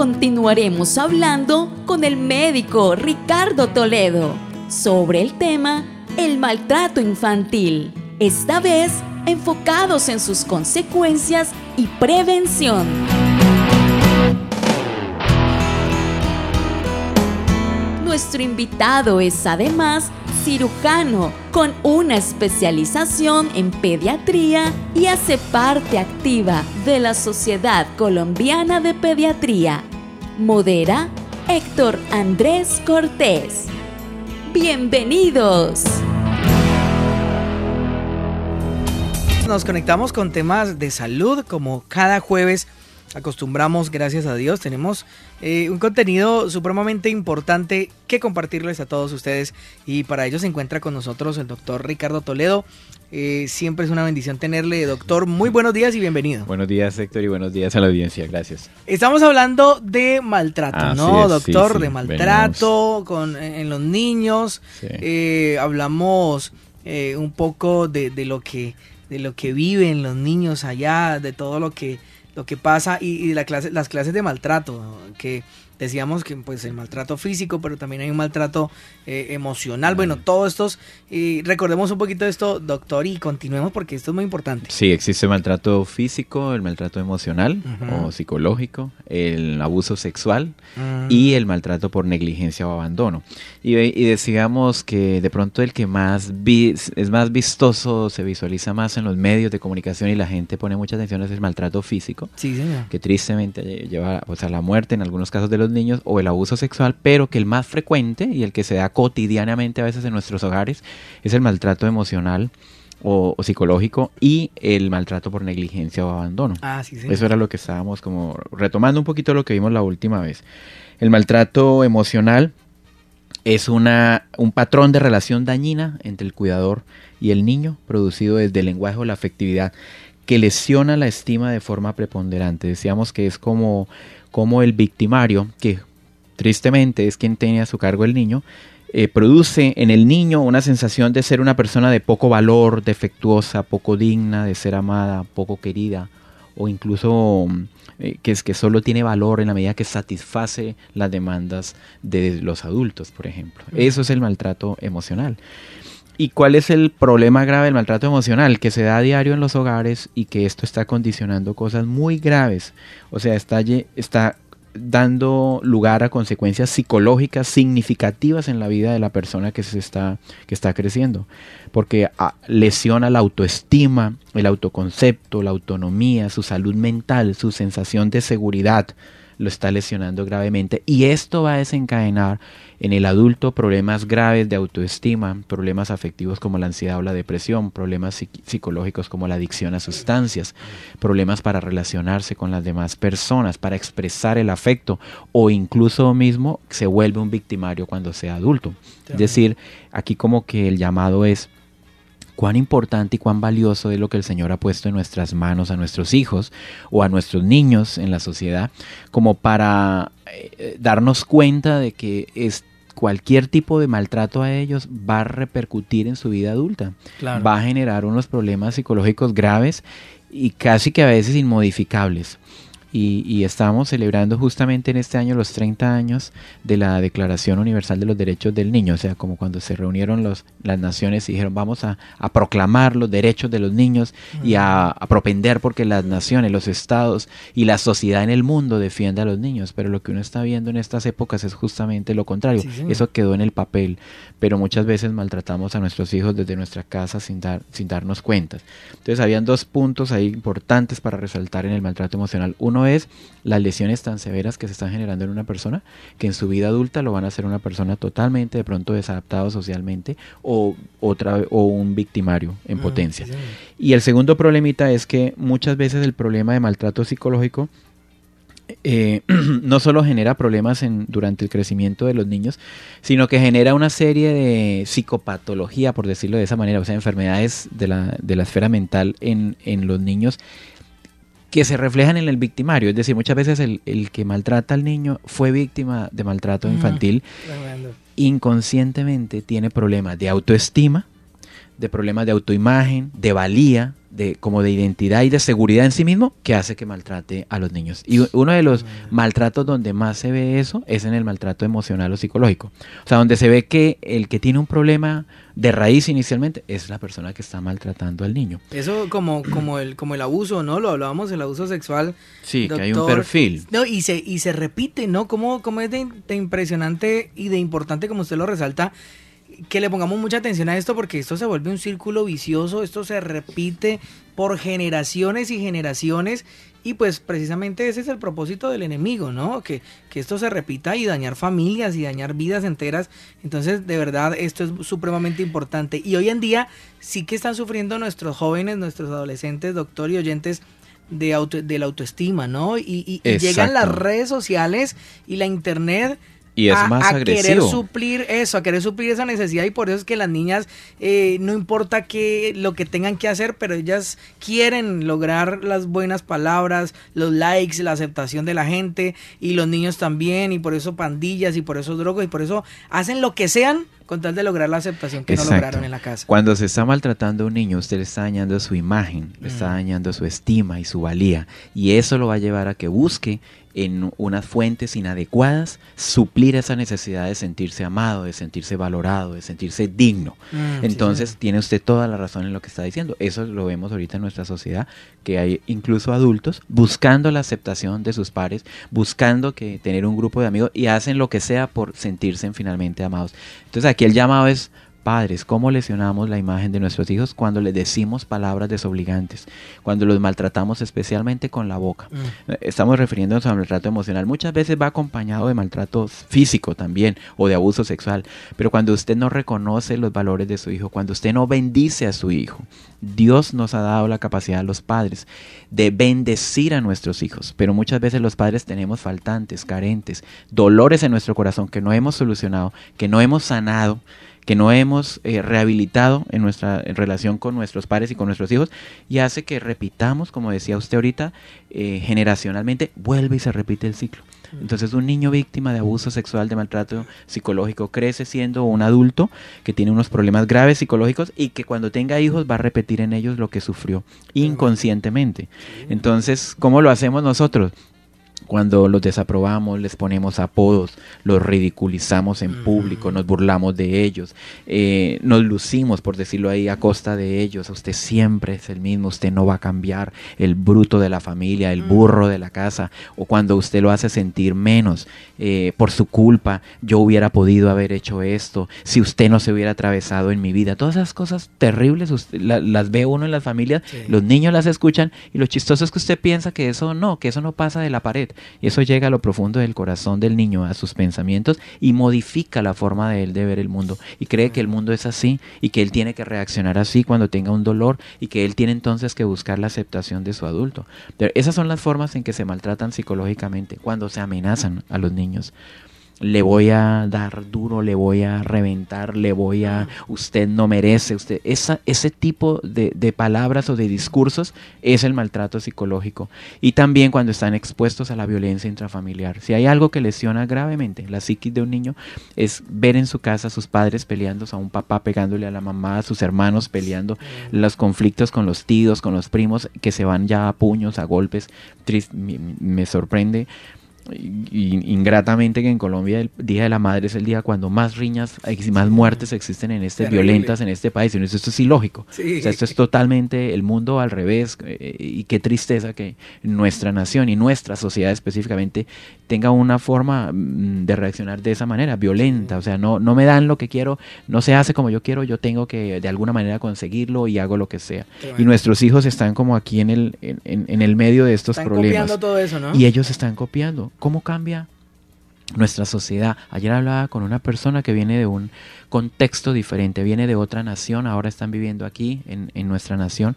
continuaremos hablando con el médico Ricardo Toledo sobre el tema el maltrato infantil, esta vez enfocados en sus consecuencias y prevención. Nuestro invitado es además cirujano con una especialización en pediatría y hace parte activa de la Sociedad Colombiana de Pediatría. Modera Héctor Andrés Cortés. Bienvenidos. Nos conectamos con temas de salud como cada jueves acostumbramos, gracias a Dios, tenemos eh, un contenido supremamente importante que compartirles a todos ustedes y para ello se encuentra con nosotros el doctor Ricardo Toledo. Eh, siempre es una bendición tenerle, doctor. Muy buenos días y bienvenido. Buenos días, Héctor, y buenos días a la audiencia. Gracias. Estamos hablando de maltrato, ¿no, doctor? de maltrato con, en los niños. Eh, hablamos un poco de, de, lo que, de lo que viven los niños allá, de todo lo que lo que pasa y, la clase, las clases de maltrato, que decíamos que pues el maltrato físico, pero también hay un maltrato eh, emocional. Bueno, todos estos, y recordemos un poquito de esto, doctor, y continuemos porque esto es muy importante. Sí, existe el maltrato físico, el maltrato emocional o psicológico, el abuso sexual mm. y el maltrato por negligencia o abandono. Y, y decíamos que de pronto el que más es más vistoso, se visualiza más en los medios de comunicación y la gente pone mucha atención es el maltrato físico, sí, señor. que tristemente lleva pues, a la muerte en algunos casos de los niños o el abuso sexual, pero que el más frecuente y el que se da cotidianamente a veces en nuestros hogares es el maltrato emocional o, psicológico y el maltrato por negligencia o abandono. Ah, sí, Eso era lo que estábamos como retomando un poquito lo que vimos la última vez. El maltrato emocional es una, un patrón de relación dañina entre el cuidador y el niño, producido desde el lenguaje o la afectividad, que lesiona la estima de forma preponderante. Decíamos que es como como el victimario, que tristemente es quien tiene a su cargo el niño, eh, produce en el niño una sensación de ser una persona de poco valor, defectuosa, poco digna, de ser amada, poco querida, o incluso eh, que es que solo tiene valor en la medida que satisface las demandas de los adultos, por ejemplo. Eso es el maltrato emocional. ¿Y cuál es el problema grave del maltrato emocional? Que se da a diario en los hogares y que esto está condicionando cosas muy graves. O sea, está, está dando lugar a consecuencias psicológicas significativas en la vida de la persona que se está que está creciendo porque ah, lesiona la autoestima el autoconcepto la autonomía su salud mental su sensación de seguridad lo está lesionando gravemente y esto va a desencadenar en el adulto problemas graves de autoestima, problemas afectivos como la ansiedad o la depresión, problemas psicológicos como la adicción a sustancias, problemas para relacionarse con las demás personas, para expresar el afecto o incluso mismo se vuelve un victimario cuando sea adulto. Es decir, aquí como que el llamado es cuán importante y cuán valioso es lo que el Señor ha puesto en nuestras manos a nuestros hijos o a nuestros niños en la sociedad, como para eh, darnos cuenta de que es, cualquier tipo de maltrato a ellos va a repercutir en su vida adulta. Va a generar unos problemas psicológicos graves y casi que a veces inmodificables y, estamos celebrando justamente en este año los 30 años de la Declaración Universal de los Derechos del Niño, o sea, como cuando se reunieron los, las naciones y dijeron vamos a, proclamar los derechos de los niños y a, propender porque las naciones, los estados y la sociedad en el mundo defienda a los niños, pero lo que uno está viendo en estas épocas es justamente lo contrario, eso quedó en el papel, pero muchas veces maltratamos a nuestros hijos desde nuestra casa sin, dar, sin darnos cuenta. Entonces habían dos puntos ahí importantes para resaltar en el maltrato emocional. Uno es las lesiones tan severas que se están generando en una persona que en su vida adulta lo van a hacer una persona totalmente de pronto desadaptado socialmente o otra o un victimario en ah, potencia. Y el segundo problemita es que muchas veces el problema de maltrato psicológico eh, no solo genera problemas en, durante el crecimiento de los niños, sino que genera una serie de psicopatología, por decirlo de esa manera, o sea, enfermedades de la, de la esfera mental en, en los niños que se reflejan en el victimario. Es decir, muchas veces el, que maltrata al niño fue víctima de maltrato infantil. Inconscientemente tiene problemas de autoestima, de problemas de autoimagen, de valía, de, como de identidad y de seguridad en sí mismo que hace que maltrate a los niños. Y uno de los maltratos donde más se ve eso es en el maltrato emocional o psicológico. O sea, donde se ve que el que tiene un problema de raíz inicialmente es la persona que está maltratando al niño. Eso como, como, el, como el abuso, ¿no? Lo hablábamos, el abuso sexual. Sí, que hay un perfil. No, y se, y se repite, ¿no? Como, como es de, de impresionante y de importante, como usted lo resalta, que le pongamos mucha atención a esto porque esto se vuelve un círculo vicioso, esto se repite por generaciones y generaciones y pues precisamente ese es el propósito del enemigo, ¿no? Que, que esto se repita y dañar familias y dañar vidas enteras. Entonces, de verdad, esto es supremamente importante. Y hoy en día sí que están sufriendo nuestros jóvenes, nuestros adolescentes, doctor y oyentes de, auto, de la autoestima, ¿no? Y, y llegan las redes sociales y la internet y es más a querer suplir eso, a querer suplir esa necesidad y por eso es que las niñas eh, no importa que lo que tengan que hacer, pero ellas quieren lograr las buenas palabras, los likes, la aceptación de la gente y los niños también y por eso pandillas y por eso drogas y por eso hacen lo que sean con tal de lograr la aceptación que no lograron en la casa. Cuando se está maltratando a un niño, usted le está dañando su imagen, le está mm. dañando su estima y su valía. Y eso lo va a llevar a que busque en unas fuentes inadecuadas suplir esa necesidad de sentirse amado, de sentirse valorado, de sentirse digno. Mm, Entonces tiene usted toda la razón en lo que está diciendo. Eso lo vemos ahorita en nuestra sociedad, que hay incluso adultos buscando la aceptación de sus pares, buscando que tener un grupo de amigos y hacen lo que sea por sentirse finalmente amados. Entonces aquí el llamado es Padres, ¿cómo lesionamos la imagen de nuestros hijos cuando les decimos palabras desobligantes? Cuando los maltratamos especialmente con la boca. Mm. Estamos refiriéndonos al maltrato emocional. Muchas veces va acompañado de maltrato físico también o de abuso sexual. Pero cuando usted no reconoce los valores de su hijo, cuando usted no bendice a su hijo, Dios nos ha dado la capacidad a los padres de bendecir a nuestros hijos. Pero muchas veces los padres tenemos faltantes, carentes, dolores en nuestro corazón que no hemos solucionado, que no hemos sanado que no hemos eh, rehabilitado en nuestra relación con nuestros padres y con nuestros hijos y hace que repitamos, como decía usted ahorita, eh, generacionalmente, vuelve y se repite el ciclo. Entonces un niño víctima de abuso sexual, de maltrato psicológico, crece siendo un adulto que tiene unos problemas graves psicológicos y que cuando tenga hijos va a repetir en ellos lo que sufrió inconscientemente. Entonces, ¿cómo lo hacemos nosotros? Cuando los desaprobamos, les ponemos apodos, los ridiculizamos en público, nos burlamos de ellos, eh, nos lucimos, por decirlo ahí, a costa de ellos. Usted siempre es el mismo, usted no va a cambiar, el bruto de la familia, el burro de la casa, o cuando usted lo hace sentir menos eh, por su culpa, yo hubiera podido haber hecho esto, si usted no se hubiera atravesado en mi vida. Todas esas cosas terribles las ve uno en las familias, los niños las escuchan y lo chistoso es que usted piensa que eso no, que eso no pasa de la pared. Y eso llega a lo profundo del corazón del niño, a sus pensamientos, y modifica la forma de él de ver el mundo. Y cree que el mundo es así, y que él tiene que reaccionar así cuando tenga un dolor, y que él tiene entonces que buscar la aceptación de su adulto. Pero esas son las formas en que se maltratan psicológicamente, cuando se amenazan a los niños le voy a dar duro, le voy a reventar, le voy a, usted no merece, usted, esa, ese tipo de, de, palabras o de discursos es el maltrato psicológico. Y también cuando están expuestos a la violencia intrafamiliar. Si hay algo que lesiona gravemente la psiquis de un niño, es ver en su casa a sus padres peleando, a un papá pegándole a la mamá, a sus hermanos peleando, los conflictos con los tíos, con los primos, que se van ya a puños, a golpes. me sorprende ingratamente que en Colombia el Día de la Madre es el día cuando más riñas y más muertes existen en este violentas en este país. Y esto es ilógico. O sea, esto es totalmente el mundo al revés. Eh, y qué tristeza que nuestra nación y nuestra sociedad específicamente tenga una forma mm, de reaccionar de esa manera, violenta. O sea, no, no me dan lo que quiero, no se hace como yo quiero, yo tengo que de alguna manera conseguirlo y hago lo que sea. Y nuestros hijos están como aquí en el, en, en el medio de estos problemas. Todo eso, ¿no? Y ellos están copiando. ¿Cómo cambia nuestra sociedad? Ayer hablaba con una persona que viene de un contexto diferente, viene de otra nación, ahora están viviendo aquí en, nuestra nación.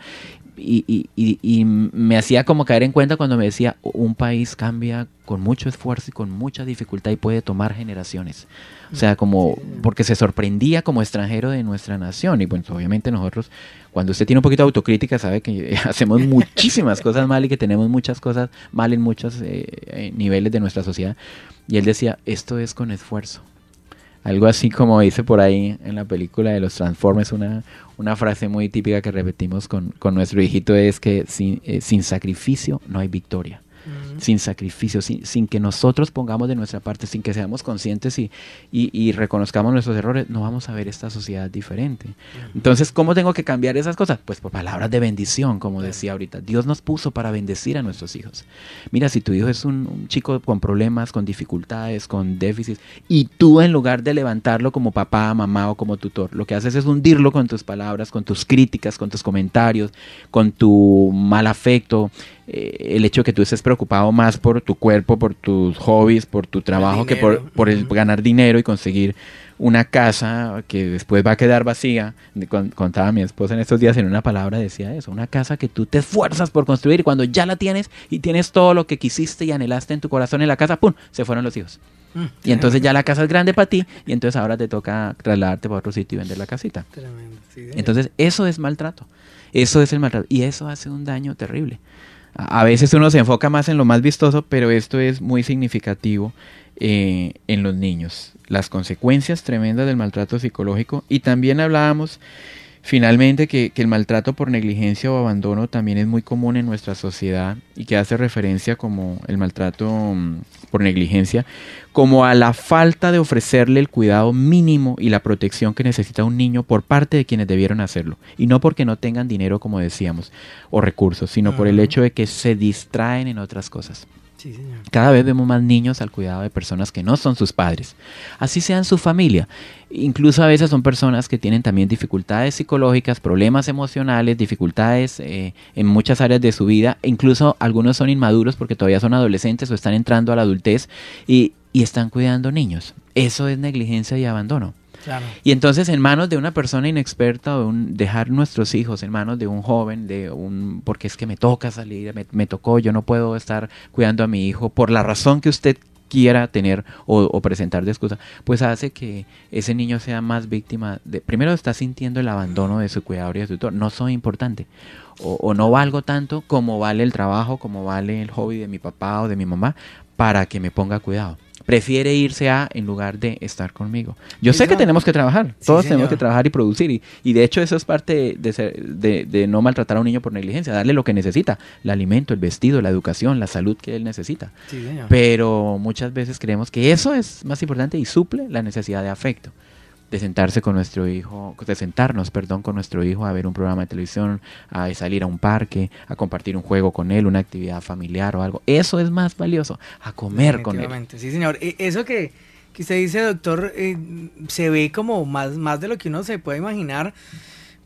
Y, y, me hacía como caer en cuenta cuando me decía, un país cambia con mucho esfuerzo y con mucha dificultad y puede tomar generaciones. O sea, como porque se sorprendía como extranjero de nuestra nación. Y pues obviamente nosotros, cuando usted tiene un poquito de autocrítica, sabe que hacemos muchísimas cosas mal y que tenemos muchas cosas mal en muchos eh, eh, niveles de nuestra sociedad. Y él decía, esto es con esfuerzo. Algo así como dice por ahí en la película de los Transformers, una, una frase muy típica que repetimos con, nuestro hijito es que sin, eh, sin sacrificio no hay victoria sin sacrificio, sin, que nosotros pongamos de nuestra parte, sin que seamos conscientes y, y, reconozcamos nuestros errores, no vamos a ver esta sociedad diferente. Entonces, ¿cómo tengo que cambiar esas cosas? Pues por palabras de bendición, como decía ahorita. Dios nos puso para bendecir a nuestros hijos. Mira, si tu hijo es un, chico con problemas, con dificultades, con déficits, y tú en lugar de levantarlo como papá, mamá o como tutor, lo que haces es hundirlo con tus palabras, con tus críticas, con tus comentarios, con tu mal afecto, eh, el hecho de que tú estés preocupado más por tu cuerpo, por tus hobbies, por tu trabajo, que por, por el ganar dinero y conseguir una casa que después va a quedar vacía. Contaba mi esposa en estos días en una palabra, decía eso, una casa que tú te esfuerzas por construir y cuando ya la tienes y tienes todo lo que quisiste y anhelaste en tu corazón en la casa, ¡pum! Se fueron los hijos. Mm. Y entonces ya la casa es grande para ti y entonces ahora te toca trasladarte para otro sitio y vender la casita. entonces eso es maltrato. Eso es el maltrato. Y eso hace un daño terrible. A veces uno se enfoca más en lo más vistoso, pero esto es muy significativo eh, en los niños. Las consecuencias tremendas del maltrato psicológico. Y también hablábamos finalmente que, que, el maltrato por negligencia o abandono también es muy común en nuestra sociedad y que hace referencia como el maltrato mm, por negligencia, como a la falta de ofrecerle el cuidado mínimo y la protección que necesita un niño por parte de quienes debieron hacerlo. Y no porque no tengan dinero, como decíamos, o recursos, sino por el hecho de que se distraen en otras cosas. Cada vez vemos más niños al cuidado de personas que no son sus padres, así sean su familia. Incluso a veces son personas que tienen también dificultades psicológicas, problemas emocionales, dificultades eh, en muchas áreas de su vida. Incluso algunos son inmaduros porque todavía son adolescentes o están entrando a la adultez y están cuidando niños. Eso es negligencia y abandono. Y entonces en manos de una persona inexperta o un, dejar nuestros hijos en manos de un joven, de un porque es que me toca salir, me, tocó, yo no puedo estar cuidando a mi hijo por la razón que usted quiera tener o, presentar de excusa, pues hace que ese niño sea más víctima de, primero está sintiendo el abandono de su cuidador y de su tutor, no soy importante, o, o, no valgo tanto como vale el trabajo, como vale el hobby de mi papá o de mi mamá, para que me ponga cuidado prefiere irse a en lugar de estar conmigo. Yo sé que tenemos que trabajar, todos tenemos que trabajar y producir, y, y, de hecho eso es parte de, de, no maltratar a un niño por negligencia, darle lo que necesita, el alimento, el vestido, la educación, la salud que él necesita. Pero muchas veces creemos que eso es más importante y suple la necesidad de afecto de sentarse con nuestro hijo, de sentarnos, perdón, con nuestro hijo a ver un programa de televisión, a salir a un parque, a compartir un juego con él, una actividad familiar o algo. Eso es más valioso, a comer con él. Sí, señor. E, eso que, que usted dice, doctor, eh, se ve como más, más de lo que uno se puede imaginar.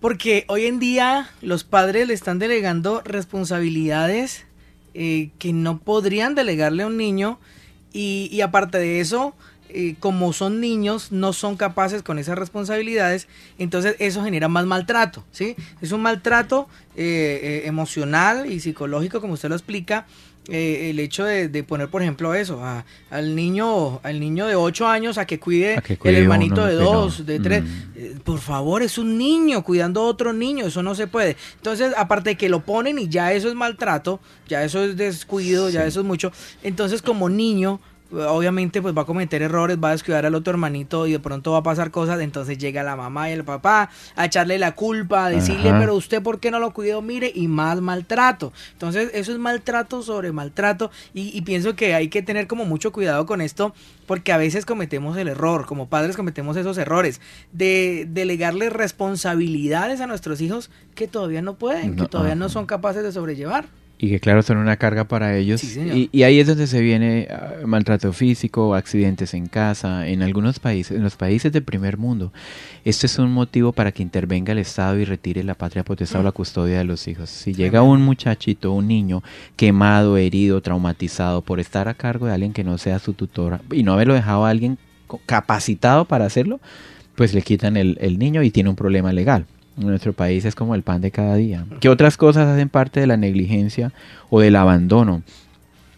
Porque hoy en día los padres le están delegando responsabilidades eh, que no podrían delegarle a un niño. Y, y aparte de eso, eh, como son niños, no son capaces con esas responsabilidades, entonces eso genera más maltrato, ¿sí? Es un maltrato eh, eh, emocional y psicológico, como usted lo explica, el hecho de, poner, por ejemplo, eso, al niño al niño de 8 años a que cuide, el hermanito de 2, de 3. Mm. por favor, es un niño cuidando a otro niño, eso no se puede. Entonces, aparte de que lo ponen y ya eso es maltrato, ya eso es descuido, ya eso es mucho. Entonces, como niño, obviamente pues va a cometer errores, va a descuidar al otro hermanito y de pronto va a pasar cosas, entonces llega la mamá y el papá a echarle la culpa, a decirle, pero usted por qué no lo cuidó, mire, y más maltrato. Entonces eso es maltrato sobre maltrato y, pienso que hay que tener como mucho cuidado con esto porque a veces cometemos el error, como padres cometemos esos errores de delegarle responsabilidades a nuestros hijos que todavía no pueden, que todavía no son capaces de sobrellevar y que claro son una carga para ellos. Y, ahí es donde se viene ah, maltrato físico accidentes en casa en algunos países en los países del primer mundo. Este es un motivo para que intervenga el estado y retire la patria potestad o la custodia de los hijos. Si llega un muchachito un niño quemado herido traumatizado por estar a cargo de alguien que no sea su tutora y no haberlo dejado a alguien capacitado para hacerlo pues le quitan el, el niño y tiene un problema legal en nuestro país es como el pan de cada día. ¿Qué otras cosas hacen parte de la negligencia o del abandono?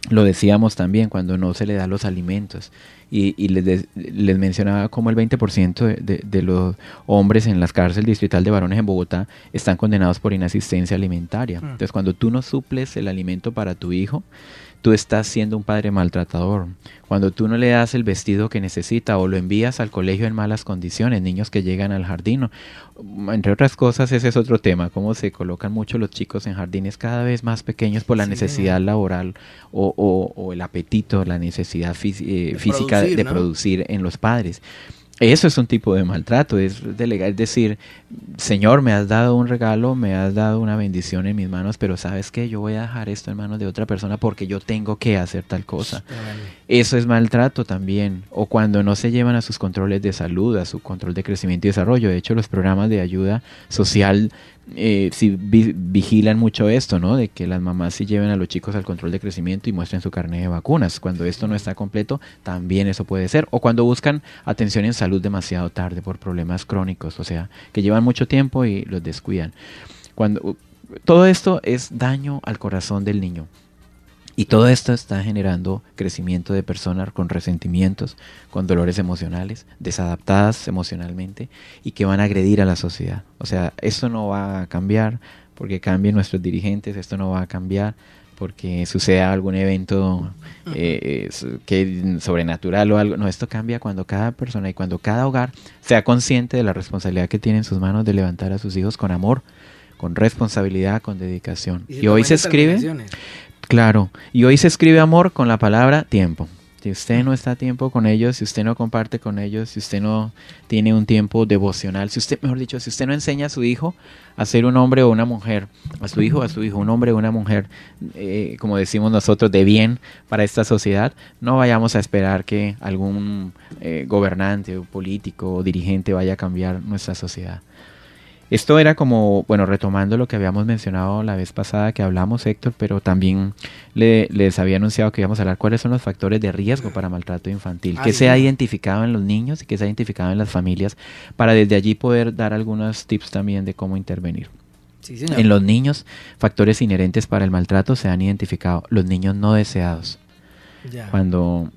Lo decíamos también cuando no se le da los alimentos. Y, les, les, mencionaba como el 20% de, de, los hombres en las cárceles distrital de varones en Bogotá están condenados por inasistencia alimentaria. Mm. Entonces, cuando tú no suples el alimento para tu hijo, tú estás siendo un padre maltratador. Cuando tú no le das el vestido que necesita o lo envías al colegio en malas condiciones, niños que llegan al jardín, entre otras cosas, ese es otro tema, cómo se colocan mucho los chicos en jardines cada vez más pequeños por la necesidad laboral o, el apetito, la necesidad eh, física de producir en los padres. Eso es un tipo de maltrato, es delegar, es decir, Señor, me has dado un regalo, me has dado una bendición en mis manos, pero sabes que yo voy a dejar esto en manos de otra persona porque yo tengo que hacer tal cosa. Eso es maltrato también. O cuando no se llevan a sus controles de salud, a su control de crecimiento y desarrollo. De hecho, los programas de ayuda social eh, si vigilan mucho esto, ¿no? De que las mamás sí lleven a los chicos al control de crecimiento y muestren su carnet de vacunas. Cuando esto no está completo, también eso puede ser. O cuando buscan atención en salud demasiado tarde por problemas crónicos, o sea, que llevan mucho tiempo y los descuidan. Cuando todo esto es daño al corazón del niño. Y todo esto está generando crecimiento de personas con resentimientos, con dolores emocionales, desadaptadas emocionalmente y que van a agredir a la sociedad. O sea, esto no va a cambiar porque cambien nuestros dirigentes, esto no va a cambiar porque suceda algún evento eh, que sobrenatural o algo. No, esto cambia cuando cada persona y cuando cada hogar sea consciente de la responsabilidad que tiene en sus manos de levantar a sus hijos con amor, con responsabilidad, con dedicación. Y, hoy se escribe Claro, y hoy se escribe amor con la palabra tiempo. Si usted no está a tiempo con ellos, si usted no comparte con ellos, si usted no tiene un tiempo devocional, si usted, mejor dicho, si usted no enseña a su hijo a ser un hombre o una mujer, a su hijo, a su hijo, un hombre o una mujer, eh, como decimos nosotros, de bien para esta sociedad, no vayamos a esperar que algún eh, gobernante o político o dirigente vaya a cambiar nuestra sociedad. Esto era como, bueno, retomando lo que habíamos mencionado la vez pasada que hablamos, Héctor, pero también les había anunciado que íbamos a hablar cuáles son los factores de riesgo para maltrato infantil, que se ha identificado en los niños y que se ha identificado en las familias, para desde allí poder dar algunos tips también de cómo intervenir. En los niños, factores inherentes para el maltrato se han identificado. Los niños no deseados. Cuando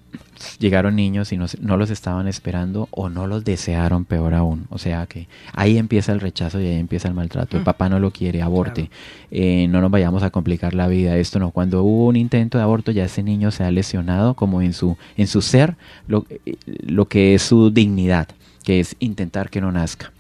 llegaron niños y no, no, los estaban esperando o no los desearon, peor aún. O sea que ahí empieza el rechazo y ahí empieza el maltrato. El mm. papá no lo quiere, aborte. Eh, no nos vayamos a complicar la vida. Esto no. Cuando hubo un intento de aborto, ya ese niño se ha lesionado como en su, en su ser lo, eh, lo que es su dignidad, que es intentar que no nazca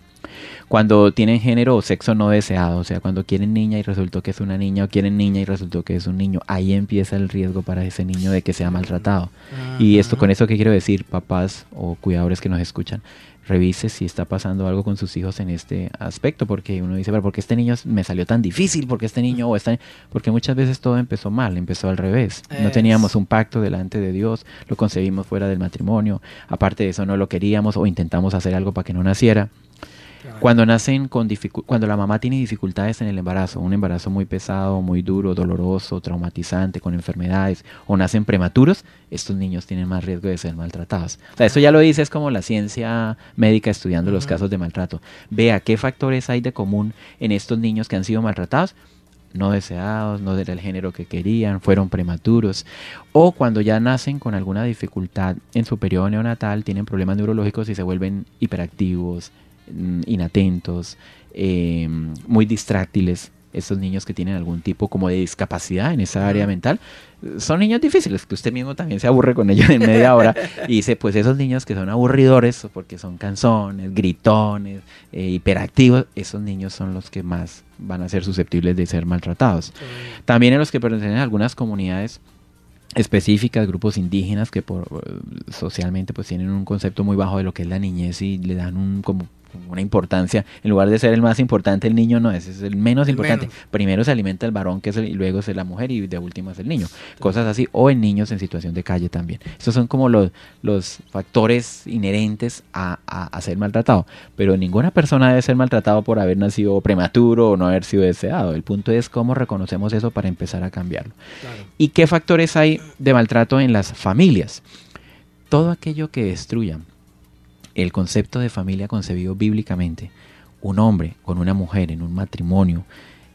cuando tienen género o sexo no deseado, o sea, cuando quieren niña y resultó que es una niña o quieren niña y resultó que es un niño, ahí empieza el riesgo para ese niño de que sea maltratado. Y esto con eso que quiero decir, papás o cuidadores que nos escuchan, revise si está pasando algo con sus hijos en este aspecto, porque uno dice, pero ¿por qué este niño me salió tan difícil? ¿Por qué este niño o está Porque muchas veces todo empezó mal, empezó al revés. No teníamos un pacto delante de Dios, lo concebimos fuera del matrimonio, aparte de eso no lo queríamos o intentamos hacer algo para que no naciera. Cuando nacen con cuando la mamá tiene dificultades en el embarazo, un embarazo muy pesado, muy duro, doloroso, traumatizante, con enfermedades, o nacen prematuros, estos niños tienen más riesgo de ser maltratados. O sea, esto ya lo dice, es como la ciencia médica estudiando los casos de maltrato. Vea qué factores hay de común en estos niños que han sido maltratados no deseados, no del género que querían, fueron prematuros, o cuando ya nacen con alguna dificultad en su periodo neonatal, tienen problemas neurológicos y se vuelven hiperactivos, inatentos, eh, muy distráctiles, estos niños que tienen algún tipo como de discapacidad en esa área mental, son niños difíciles, que usted mismo también se aburre con ellos en media hora y dice, pues esos niños que son aburridores porque son canzones, gritones, eh, hiperactivos, esos niños son los que más van a ser susceptibles de ser maltratados. También en los que pertenecen a algunas comunidades específicas, grupos indígenas que por, socialmente pues tienen un concepto muy bajo de lo que es la niñez y le dan un como una importancia, en lugar de ser el más importante el niño, no, ese es el menos importante. Primero se alimenta el varón, que es y luego es la mujer y de último es el niño. Cosas así, o en niños en situación de calle también. Estos son como los, los factores inherentes a, a, ser maltratado. Pero ninguna persona debe ser maltratado por haber nacido prematuro o no haber sido deseado. El punto es cómo reconocemos eso para empezar a cambiarlo. ¿Y qué factores hay de maltrato en las familias? Todo aquello que destruyan el concepto de familia concebido bíblicamente, un hombre con una mujer en un matrimonio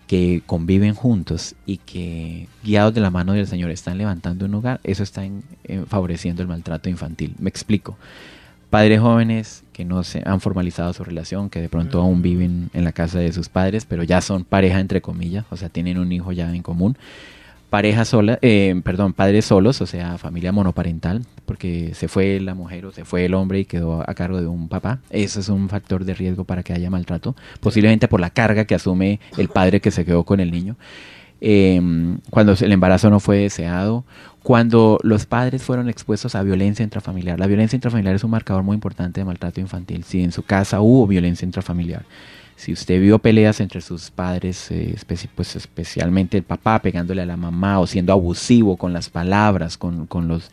que conviven juntos y que guiados de la mano del Señor están levantando un hogar, eso está favoreciendo el maltrato infantil. Me explico. Padres jóvenes que no se han formalizado su relación, que de pronto aún viven en la casa de sus padres, pero ya son pareja entre comillas, o sea, tienen un hijo ya en común pareja sola, eh, perdón, padres solos, o sea, familia monoparental, porque se fue la mujer o se fue el hombre y quedó a cargo de un papá. Eso es un factor de riesgo para que haya maltrato, posiblemente por la carga que asume el padre que se quedó con el niño. Em, cuando el embarazo no fue deseado, cuando los padres fueron expuestos a violencia intrafamiliar. La violencia intrafamiliar es un marcador muy importante de maltrato infantil. Si en su casa hubo violencia intrafamiliar, si usted vio peleas entre sus padres, eh, pues especialmente el papá pegándole a la mamá o siendo abusivo con las palabras, con, con los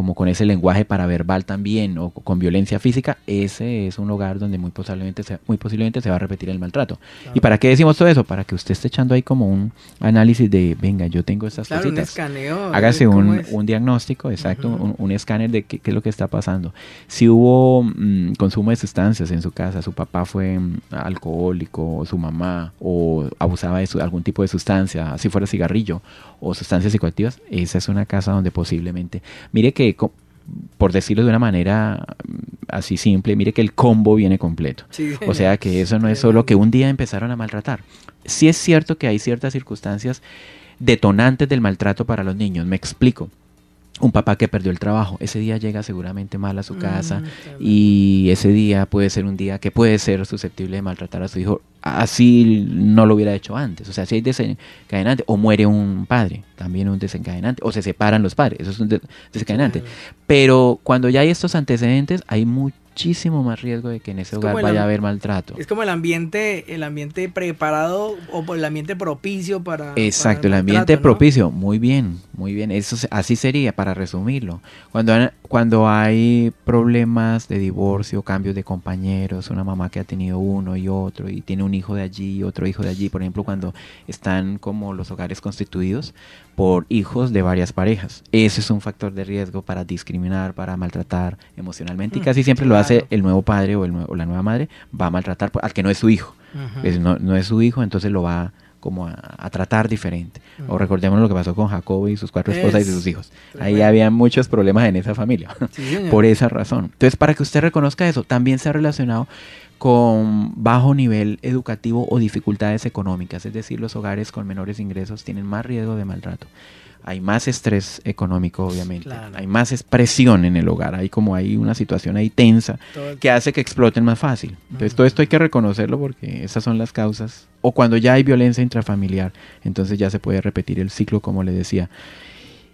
como con ese lenguaje paraverbal también o con violencia física, ese es un hogar donde muy posiblemente se, muy posiblemente se va a repetir el maltrato. ¿Y para qué decimos todo eso? Para que usted esté echando ahí como un análisis de, venga, yo tengo estas cositas. Un escaneo, Hágase un, un, diagnóstico, exacto, un, escáner de qué, es lo que está pasando. Si hubo mm, consumo de sustancias en su casa, su papá fue mm, alcohólico, o su mamá, o abusaba de algún tipo de sustancia, si fuera cigarrillo, o sustancias psicoactivas, esa es una casa donde posiblemente, mire que, por decirlo de una manera mm, así simple, mire que el combo viene completo. O sea que eso no es solo que un día empezaron a maltratar. Sí es cierto que hay ciertas circunstancias detonantes del maltrato para los niños, me explico un papá que perdió el trabajo, ese día llega seguramente mal a su casa y ese día puede ser un día que puede ser susceptible de maltratar a su hijo, así no lo hubiera hecho antes, o sea, si hay desencadenante, o muere un padre, también un desencadenante, o se separan los padres, eso es un desencadenante, pero cuando ya hay estos antecedentes, hay mucho muchísimo más riesgo de que en ese hogar vaya a haber maltrato. Es como el ambiente, el ambiente preparado o el ambiente propicio para. Exacto, el, ambiente propicio, muy bien, muy bien. Eso así sería para resumirlo. Cuando cuando hay problemas de divorcio, cambios de compañeros, una mamá que ha tenido uno y otro y tiene un hijo de allí y otro hijo de allí, por ejemplo, cuando están como los hogares constituidos por hijos de varias parejas. Ese es un factor de riesgo para discriminar, para maltratar emocionalmente y mm, casi siempre lo hace el nuevo padre o, el, la nueva madre, va a maltratar al que no es su hijo. no, no es su hijo, entonces lo va como a, tratar diferente. O recordemos lo que pasó con Jacob y sus cuatro esposas y sus hijos. Ahí había muchos problemas en esa familia, por esa razón. Entonces, para que usted reconozca eso, también se ha relacionado con bajo nivel educativo o dificultades económicas, es decir, los hogares con menores ingresos tienen más riesgo de maltrato hay más estrés económico, obviamente. Hay más presión en el hogar. Hay como hay una situación ahí tensa que hace que exploten más fácil. Entonces, todo esto hay que reconocerlo porque esas son las causas. O cuando ya hay violencia intrafamiliar, entonces ya se puede repetir el ciclo, como le decía.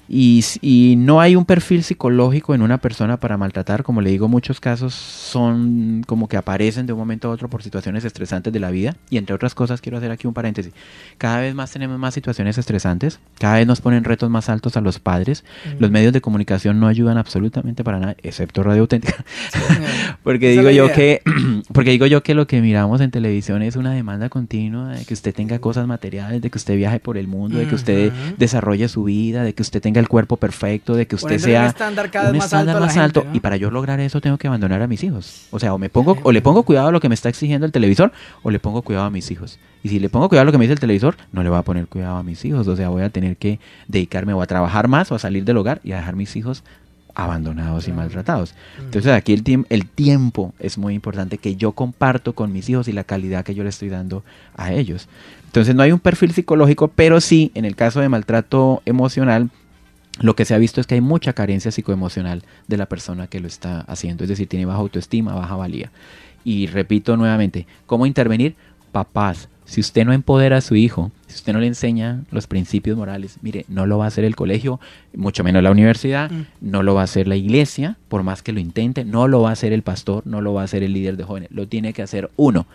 Y, no hay un perfil psicológico en una persona para maltratar, como le digo, muchos casos son como que aparecen de un momento a otro por situaciones estresantes de la vida. Y entre otras cosas, quiero hacer aquí un paréntesis. Cada vez más tenemos más situaciones estresantes, cada vez nos ponen retos más altos a los padres. Los medios de comunicación no ayudan absolutamente para nada, excepto Radio Auténtica. porque digo yo que, porque digo yo que lo que miramos en televisión es una demanda continua de que usted tenga cosas materiales, de que usted viaje por el mundo, de que usted desarrolle su vida, de que usted tenga el cuerpo perfecto, de que usted sea un estándar cada vez más alto. Y para yo lograr eso tengo que abandonar a mis hijos. O sea, o me pongo, o le pongo cuidado a lo que me está exigiendo el televisor, o le pongo cuidado a mis hijos. Y si le pongo cuidado a lo que me dice el televisor, no le voy a poner cuidado a mis hijos. O sea, voy a tener que dedicarme o a trabajar más o a salir del hogar y a dejar mis hijos abandonados y maltratados. Mm. Entonces aquí el, el tiempo es muy importante que yo comparto con mis hijos y la calidad que yo le estoy dando a ellos. Entonces no hay un perfil psicológico, pero sí, en el caso de maltrato emocional, lo que se ha visto es que hay mucha carencia psicoemocional de la persona que lo está haciendo, es decir, tiene baja autoestima, baja valía. Y repito nuevamente, ¿cómo intervenir? Papás, si usted no empodera a su hijo, si usted no le enseña los principios morales, mire, no lo va a hacer el colegio, mucho menos la universidad, mm. no lo va a hacer la iglesia, por más que lo intente, no lo va a hacer el pastor, no lo va a hacer el líder de jóvenes, lo tiene que hacer uno.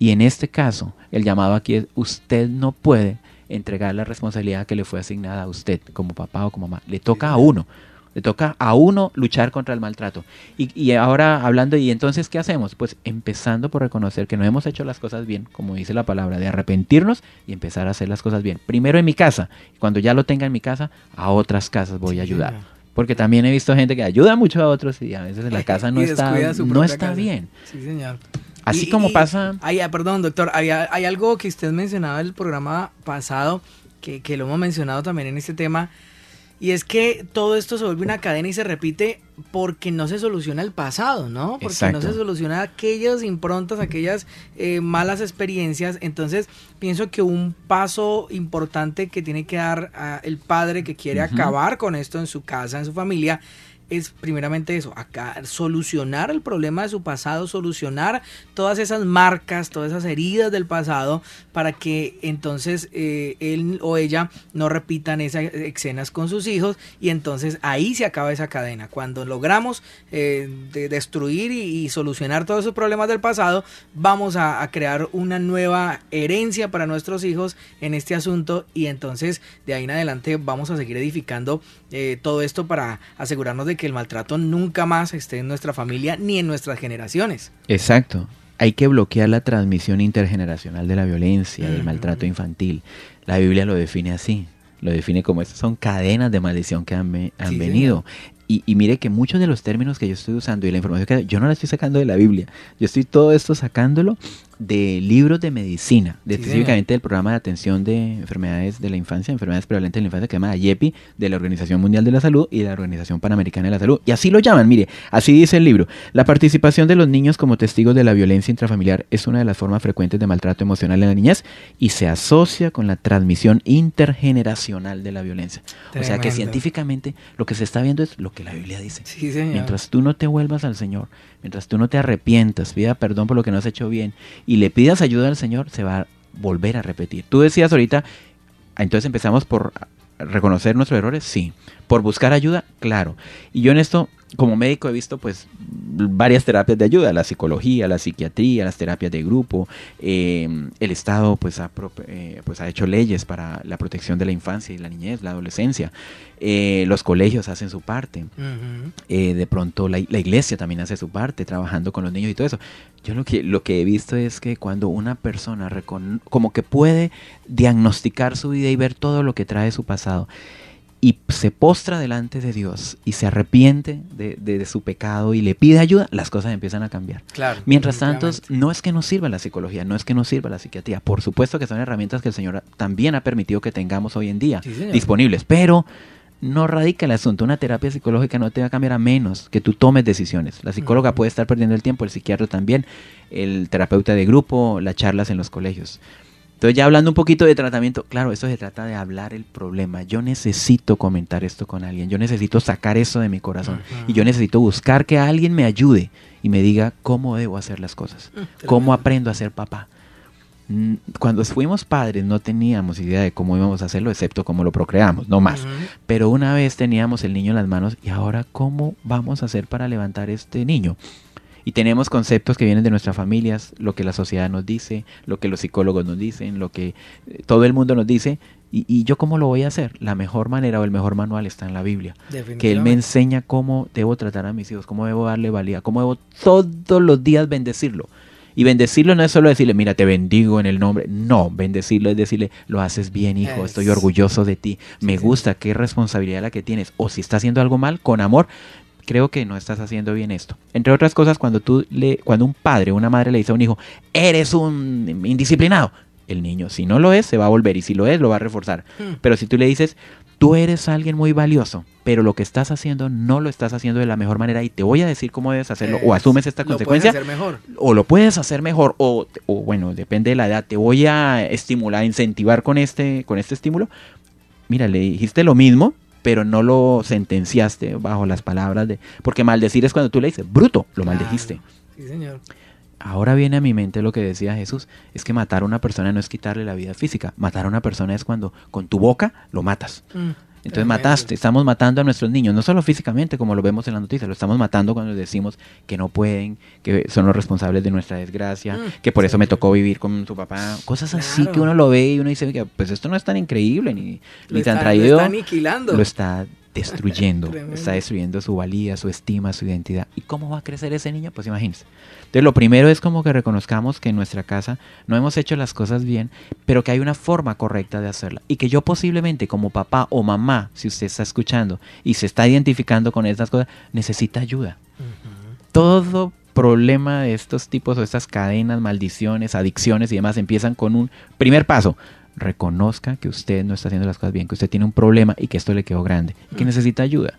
Y en este caso, el llamado aquí es, usted no puede entregar la responsabilidad que le fue asignada a usted como papá o como mamá. Le toca a uno. Le toca a uno luchar contra el maltrato. Y, ahora hablando, ¿y entonces qué hacemos? Pues empezando por reconocer que no hemos hecho las cosas bien, como dice la palabra, de arrepentirnos y empezar a hacer las cosas bien. Primero en mi casa, y cuando ya lo tenga en mi casa, a otras casas voy a ayudar. Porque también he visto gente que ayuda mucho a otros y a veces en la casa no está, no está bien. Sí, señor. Así como pasa... Hay, perdón, doctor, hay, hay, algo que usted mencionaba en el programa pasado, que, que lo hemos mencionado también en este tema, Y es que todo esto se vuelve una cadena y se repite porque no se soluciona el pasado, ¿no? Porque no se soluciona aquellas improntas, aquellas eh, malas experiencias. Entonces, pienso que un paso importante que tiene que dar ah, el padre que quiere acabar con esto en su casa, en su familia, es primeramente eso, acá solucionar el problema de su pasado, solucionar todas esas marcas, todas esas heridas del pasado, para que entonces eh, él o ella no repitan esas escenas con sus hijos y entonces ahí se acaba esa cadena. Cuando logramos eh, destruir y, solucionar todos esos problemas del pasado, vamos a, crear una nueva herencia para nuestros hijos en este asunto y entonces de ahí en adelante vamos a seguir edificando eh, todo esto para asegurarnos de que el maltrato nunca más esté en nuestra familia ni en nuestras generaciones. Exacto. Hay que bloquear la transmisión intergeneracional de la violencia, del maltrato infantil. La Biblia lo define así. Lo define como estas son cadenas de maldición que han, han venido. Y, y, mire que muchos de los términos que yo estoy usando y la información que yo no la estoy sacando de la Biblia. Yo estoy todo esto sacándolo de libros de medicina, específicamente del programa de atención de enfermedades de la infancia, enfermedades prevalentes de la infancia, que se llama IEPI, de la Organización Mundial de la Salud y de la Organización Panamericana de la Salud. Y así lo llaman, mire, así dice el libro. La participación de los niños como testigos de la violencia intrafamiliar es una de las formas frecuentes de maltrato emocional en la niñez y se asocia con la transmisión intergeneracional de la violencia. O sea que científicamente lo que se está viendo es lo que la Biblia dice. Mientras tú no te vuelvas al Señor, mientras tú no te arrepientas, pida perdón por lo que no has hecho bien y le pidas ayuda al Señor, se va a volver a repetir. Tú decías ahorita, entonces empezamos por reconocer nuestros errores, sí. Por buscar ayuda, claro. Y yo en esto como médico he visto pues varias terapias de ayuda, la psicología, la psiquiatría, las terapias de grupo, em, el Estado pues ha, eh, pues ha hecho leyes para la protección de la infancia y la niñez, la adolescencia, eh, los colegios hacen su parte, eh, de pronto la, la, iglesia también hace su parte, trabajando con los niños y todo eso. Yo lo que, lo que he visto es que cuando una persona como que puede diagnosticar su vida y ver todo lo que trae su pasado, y se postra delante de Dios y se arrepiente de, su pecado y le pide ayuda, las cosas empiezan a cambiar. Claro, Mientras tanto, no es que nos sirva la psicología, no es que nos sirva la psiquiatría. Por supuesto que son herramientas que el Señor también ha permitido que tengamos hoy en día disponibles, pero no radica el asunto. Una terapia psicológica no te va a cambiar a menos que tú tomes decisiones. La psicóloga puede estar perdiendo el tiempo, el psiquiatra también, el terapeuta de grupo, las charlas en los colegios. Entonces ya hablando un poquito de tratamiento, claro, esto se trata de hablar el problema. Yo necesito comentar esto con alguien, yo necesito sacar eso de mi corazón. Y yo necesito buscar que alguien me ayude y me diga cómo debo hacer las cosas, mm, cómo aprendo a ser papá. Mm, cuando fuimos padres no teníamos idea de cómo íbamos a hacerlo, excepto cómo lo procreamos, no más. Pero una vez teníamos el niño en las manos y ahora cómo vamos a hacer para levantar este niño y tenemos conceptos que vienen de nuestras familias, lo que la sociedad nos dice, lo que los psicólogos nos dicen, lo que eh, todo el mundo nos dice. Y, yo cómo lo voy a hacer? La mejor manera o el mejor manual está en la Biblia. Que Él me enseña cómo debo tratar a mis hijos, cómo debo darle valía, cómo debo todos los días bendecirlo. Y bendecirlo no es solo decirle, mira, te bendigo en el nombre. No, bendecirlo es decirle, lo haces bien, hijo, estoy orgulloso de ti, me gusta, qué responsabilidad la que tienes. O si está haciendo algo mal, con amor, creo que no estás haciendo bien esto. Entre otras cosas, cuando tú le, cuando un padre o una madre le dice a un hijo, eres un indisciplinado, el niño, si no lo es, se va a volver y si lo es, lo va a reforzar. Hmm. Pero si tú le dices, tú eres alguien muy valioso, pero lo que estás haciendo no lo estás haciendo de la mejor manera y te voy a decir cómo debes hacerlo, o asumes esta consecuencia, mejor. o lo puedes hacer mejor, o, o, bueno, depende de la edad, te voy a estimular, incentivar con este, con este estímulo. Mira, le dijiste lo mismo, pero no lo sentenciaste bajo las palabras de... Porque maldecir es cuando tú le dices, bruto, lo maldijiste. Sí, señor. Ahora viene a mi mente lo que decía Jesús, es que matar a una persona no es quitarle la vida física, matar a una persona es cuando con tu boca lo matas. Mm. Entonces mataste, estamos matando a nuestros niños, no solo físicamente como lo vemos en la noticia, lo estamos matando cuando decimos que no pueden, que son los responsables de nuestra desgracia, mm, que por eso me tocó vivir con su papá, cosas así que uno lo ve y uno dice, pues esto no es tan increíble, ni, ni tan traído. Lo está aniquilando. Lo está destruyendo, está destruyendo su valía, su estima, su identidad. ¿Y cómo va a crecer ese niño? Pues imagínense. Entonces lo primero es como que reconozcamos que en nuestra casa no hemos hecho las cosas bien, pero que hay una forma correcta de hacerla. Y que yo posiblemente como papá o mamá, si usted está escuchando y se está identificando con estas cosas, necesita ayuda. Todo problema de estos tipos o estas cadenas, maldiciones, adicciones y demás empiezan con un primer paso, reconozca que usted no está haciendo las cosas bien, que usted tiene un problema y que esto le quedó grande, y que mm. necesita ayuda.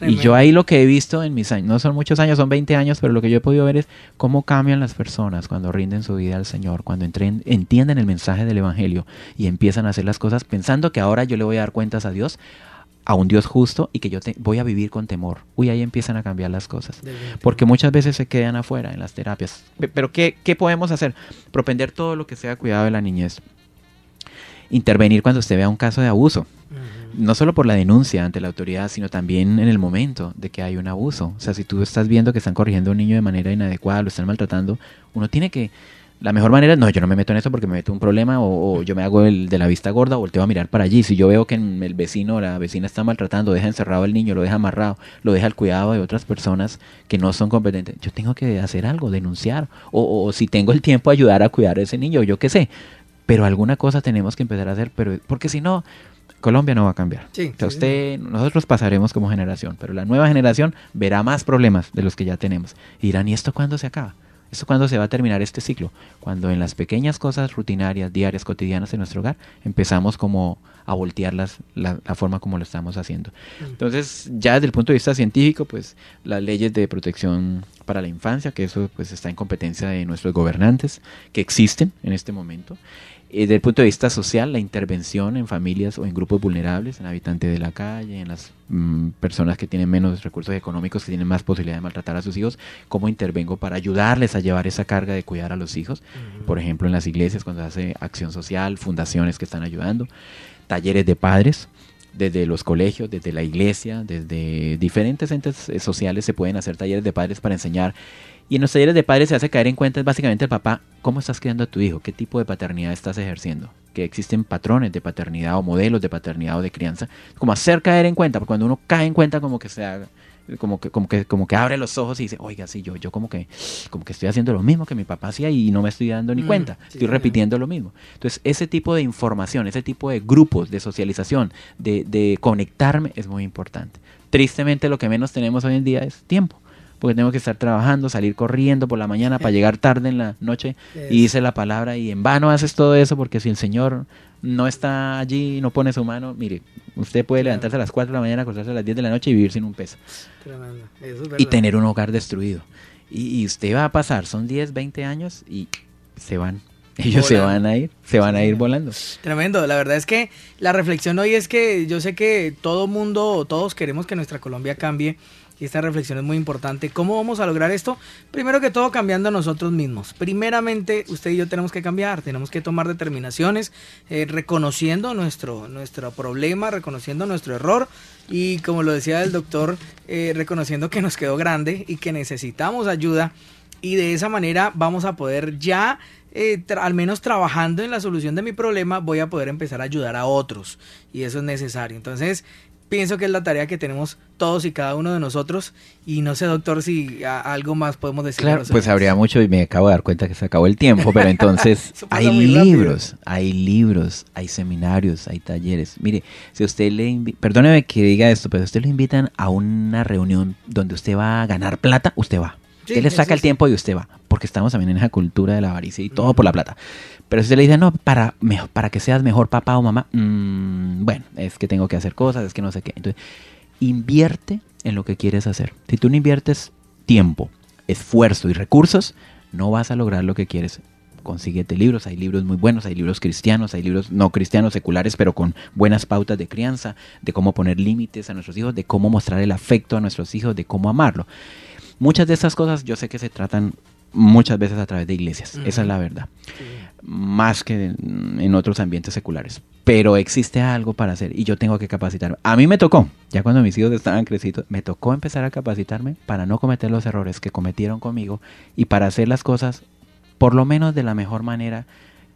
Y yo ahí lo que he visto en mis años, no son muchos años, son 20 años, pero lo que yo he podido ver es cómo cambian las personas cuando rinden su vida al Señor, cuando entienden el mensaje del Evangelio y empiezan a hacer las cosas pensando que ahora yo le voy a dar cuentas a Dios, a un Dios justo y que yo voy a vivir con temor. Uy, ahí empiezan a cambiar las cosas. Porque muchas veces se quedan afuera en las terapias. Pero ¿qué, ¿qué, podemos hacer? Propender todo lo que sea cuidado de la niñez intervenir cuando usted vea un caso de abuso. No solo por la denuncia ante la autoridad, sino también en el momento de que hay un abuso. O sea, si tú estás viendo que están corrigiendo a un niño de manera inadecuada, lo están maltratando, uno tiene que... La mejor manera es, no, yo no me meto en eso porque me meto un problema o, yo me hago el de la vista gorda o volteo a mirar para allí. Si yo veo que el vecino o la vecina está maltratando, deja encerrado al niño, lo deja amarrado, lo deja al cuidado de otras personas que no son competentes, yo tengo que hacer algo, denunciar. O, o si tengo el tiempo, ayudar a cuidar a ese niño, yo qué sé pero alguna cosa tenemos que empezar a hacer, pero porque si no, Colombia no va a cambiar. usted, nosotros pasaremos como generación, pero la nueva generación verá más problemas de los que ya tenemos. Y dirán, ¿y esto cuándo se acaba? ¿Esto cuándo se va a terminar este ciclo? Cuando en las pequeñas cosas rutinarias, diarias, cotidianas de nuestro hogar, empezamos como a voltear la, la, forma como lo estamos haciendo. Mm. Entonces, ya desde el punto de vista científico, pues las leyes de protección para la infancia, que eso pues está en competencia de nuestros gobernantes, que existen en este momento, desde el punto de vista social, la intervención en familias o en grupos vulnerables, en habitantes de la calle, en las mm, personas que tienen menos recursos económicos, que tienen más posibilidad de maltratar a sus hijos, cómo intervengo para ayudarles a llevar esa carga de cuidar a los hijos. Por ejemplo, en las iglesias, cuando se hace acción social, fundaciones que están ayudando, talleres de padres, desde los colegios, desde la iglesia, desde diferentes entes eh, sociales se pueden hacer talleres de padres para enseñar y en los talleres de padres se hace caer en cuenta es básicamente el papá, cómo estás criando a tu hijo, qué tipo de paternidad estás ejerciendo, que existen patrones de paternidad o modelos de paternidad o de crianza, como hacer caer en cuenta, porque cuando uno cae en cuenta como que se haga, como que, como que, como que abre los ojos y dice, oiga, sí, yo, yo como que, como que estoy haciendo lo mismo que mi papá hacía y no me estoy dando ni mm, cuenta, estoy repitiendo lo mismo. Entonces, ese tipo de información, ese tipo de grupos de socialización, de, de conectarme es muy importante. Tristemente lo que menos tenemos hoy en día es tiempo porque tengo que estar trabajando, salir corriendo por la mañana para llegar tarde en la noche y dice la palabra y en vano haces todo eso porque si el Señor no está allí, no pone su mano, mire, usted puede levantarse a las 4 de la mañana, acostarse a las 10 de la noche y vivir sin un peso. y tener un hogar destruido. Y, usted va a pasar, son 10, 20 años y se van. Ellos se van a ir, se van a ir volando. Tremendo, la verdad es que la reflexión hoy es que yo sé que todo mundo, todos queremos que nuestra Colombia cambie y esta reflexión es muy importante. ¿Cómo vamos a lograr esto? Primero que todo cambiando nosotros mismos. Primeramente, usted y yo tenemos que cambiar, tenemos que tomar determinaciones, eh, reconociendo nuestro, nuestro problema, reconociendo nuestro error y como lo decía el doctor, eh, reconociendo que nos quedó grande y que necesitamos ayuda y de esa manera vamos a poder ya eh, al menos trabajando en la solución de mi problema, voy a poder empezar a ayudar a otros. Y eso es necesario. Entonces, pienso que es la tarea que tenemos todos y cada uno de nosotros. Y no sé, doctor, si algo más podemos decir. Claro, pues habría mucho y me acabo de dar cuenta que se acabó el tiempo, pero entonces hay libros, hay libros, hay seminarios, hay talleres. Mire, si usted le perdóneme que diga esto, pero si usted le invitan a una reunión donde usted va a ganar plata, usted va. Usted le saca el tiempo y usted va, porque estamos también en esa cultura de la avaricia y todo por la plata. Pero si usted le dice, no, para, para que seas mejor papá o mamá, mm, bueno, es que tengo que hacer cosas, es que no sé qué. Entonces, invierte en lo que quieres hacer. Si tú no inviertes tiempo, esfuerzo y recursos, no vas a lograr lo que quieres. Consíguete libros, hay libros muy buenos, hay libros cristianos, hay libros no cristianos, seculares, pero con buenas pautas de crianza, de cómo poner límites a nuestros hijos, de cómo mostrar el afecto a nuestros hijos, de cómo amarlo. Muchas de esas cosas yo sé que se tratan muchas veces a través de iglesias, esa es la verdad más que en otros ambientes seculares. Pero existe algo para hacer y yo tengo que capacitarme. A mí me tocó, ya cuando mis hijos estaban crecidos, me tocó empezar a capacitarme para no cometer los errores que cometieron conmigo y para hacer las cosas por lo menos de la mejor manera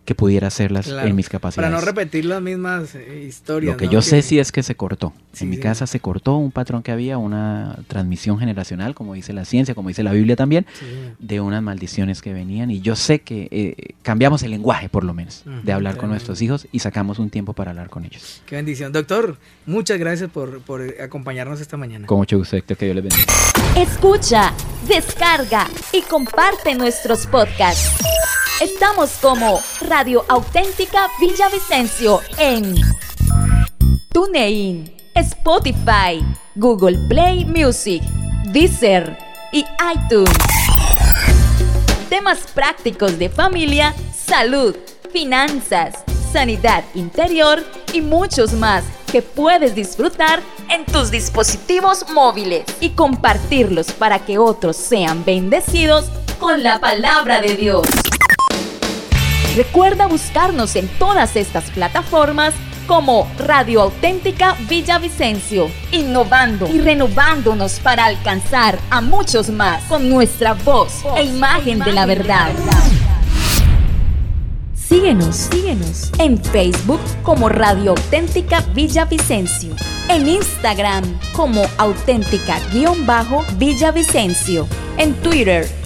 que pudiera hacerlas en mis capacidades. Para no repetir las mismas eh, historias. Lo que yo sé sí es que se cortó. en mi casa se cortó un patrón que había, una transmisión generacional, como dice la ciencia, como dice la Biblia también, de unas maldiciones que venían. Y yo sé que eh, cambiamos el lenguaje, por lo menos, de hablar con nuestros hijos y sacamos un tiempo para hablar con ellos. Qué bendición. Doctor, muchas gracias por, por acompañarnos esta mañana. Con mucho gusto, Héctor, que Dios les bendiga. Escucha, descarga y comparte nuestros podcasts. Estamos como Radio Auténtica Villavicencio en TuneIn, Spotify, Google Play Music, Deezer y iTunes. Temas prácticos de familia, salud, finanzas, sanidad interior y muchos más que puedes disfrutar en tus dispositivos móviles y compartirlos para que otros sean bendecidos con la palabra de Dios. Recuerda buscarnos en todas estas plataformas como Radio Auténtica Villavicencio, innovando y renovándonos para alcanzar a muchos más con nuestra voz, e imagen de la verdad. Síguenos, síguenos en Facebook como Radio Auténtica Villavicencio, en Instagram como auténtica-villavicencio, en Twitter